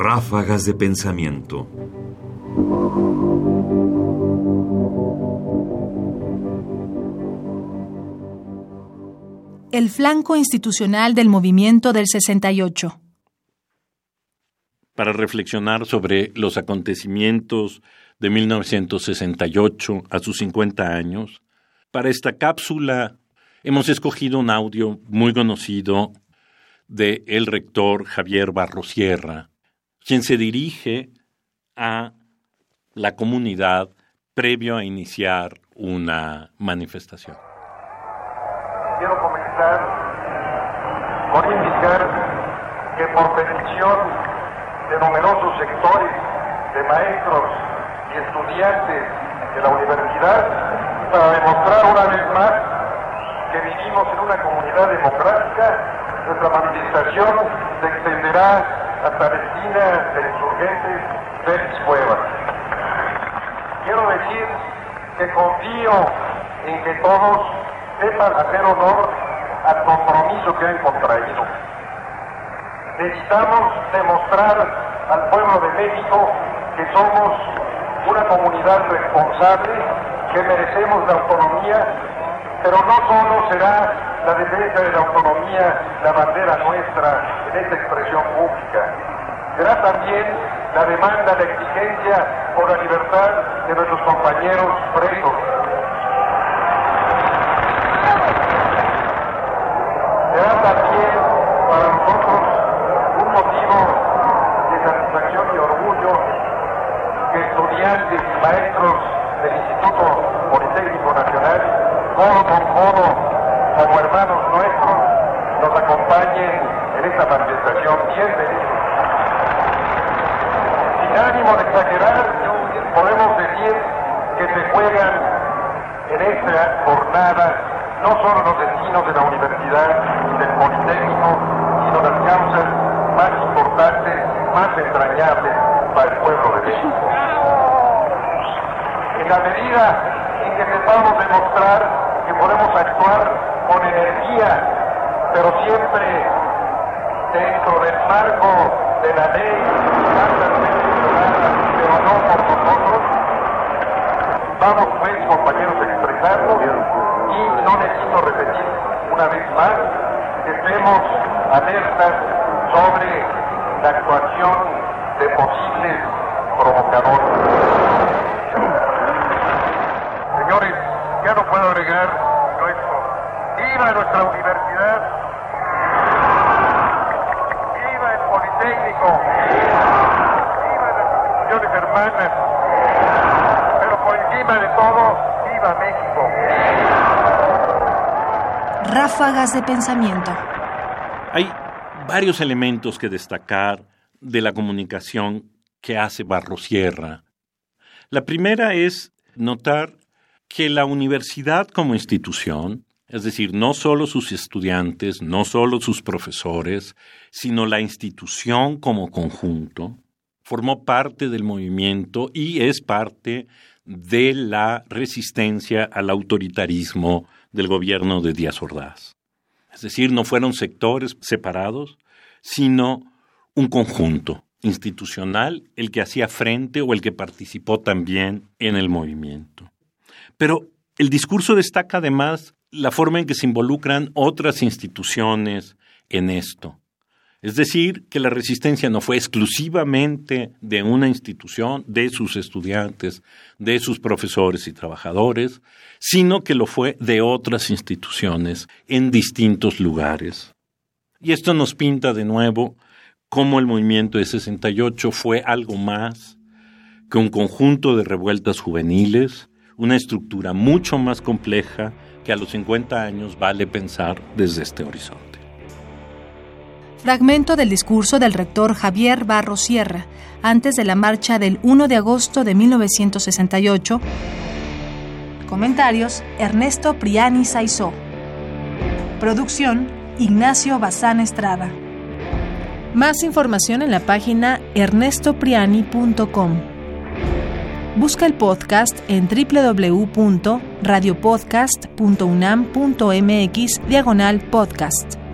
Ráfagas de pensamiento. El flanco institucional del movimiento del 68. Para reflexionar sobre los acontecimientos de 1968 a sus 50 años, para esta cápsula hemos escogido un audio muy conocido de el rector Javier Barrosierra, quien se dirige a la comunidad previo a iniciar una manifestación. Quiero comenzar por indicar que por petición de numerosos sectores de maestros y estudiantes de la universidad, para demostrar una vez más que vivimos en una comunidad democrática, nuestra manifestación se extenderá la esquina de insurgentes Félix Cuevas. Quiero decir que confío en que todos sepan hacer honor al compromiso que han contraído. Necesitamos demostrar al pueblo de México que somos una comunidad responsable, que merecemos la autonomía, pero no solo será la defensa de la autonomía la bandera nuestra en esta expresión pública. Será también la demanda, la exigencia por la libertad de nuestros compañeros presos. Será también para nosotros un motivo de satisfacción y orgullo que estudiantes maestros del Instituto Politécnico Nacional, codo con codo, como hermanos nuestros, nos acompañen en esta manifestación. Bienvenidos. Sin ánimo de exagerar, podemos decir que se juegan en esta jornada no destinos de la universidad y del Politécnico, sino las causas más importantes, más entrañables para el pueblo de México. En la medida en que sepamos demostrar que podemos actuar con energía, pero siempre dentro del marco de la ley, pero no por nosotros, vamos pues compañeros a expresarlo y no necesito repetir una vez más estemos alertas sobre la actuación de posibles provocadores. Señores, ya no puedo agregar nuestro. ¡Viva nuestra universidad! ¡Viva el Politécnico! ¡Viva las instituciones hermanas! Pero por encima de todo, ¡viva México! Ráfagas de pensamiento. Hay varios elementos que destacar de la comunicación que hace Barrosierra. La primera es notar que la universidad como institución, es decir, no solo sus estudiantes, no solo sus profesores, sino la institución como conjunto, formó parte del movimiento y es parte de la resistencia al autoritarismo del gobierno de Díaz Ordaz. Es decir, no fueron sectores separados, sino un conjunto institucional el que hacía frente o el que participó también en el movimiento. Pero el discurso destaca además la forma en que se involucran otras instituciones en esto. Es decir, que la resistencia no fue exclusivamente de una institución, de sus estudiantes, de sus profesores y trabajadores, sino que lo fue de otras instituciones en distintos lugares. Y esto nos pinta de nuevo cómo el movimiento de 68 fue algo más que un conjunto de revueltas juveniles, una estructura mucho más compleja que a los 50 años vale pensar desde este horizonte. Fragmento del discurso del rector Javier Barro Sierra antes de la marcha del 1 de agosto de 1968. Comentarios: Ernesto Priani Saizó. Producción: Ignacio Bazán Estrada. Más información en la página ernestopriani.com. Busca el podcast en www.radiopodcast.unam.mx diagonal podcast.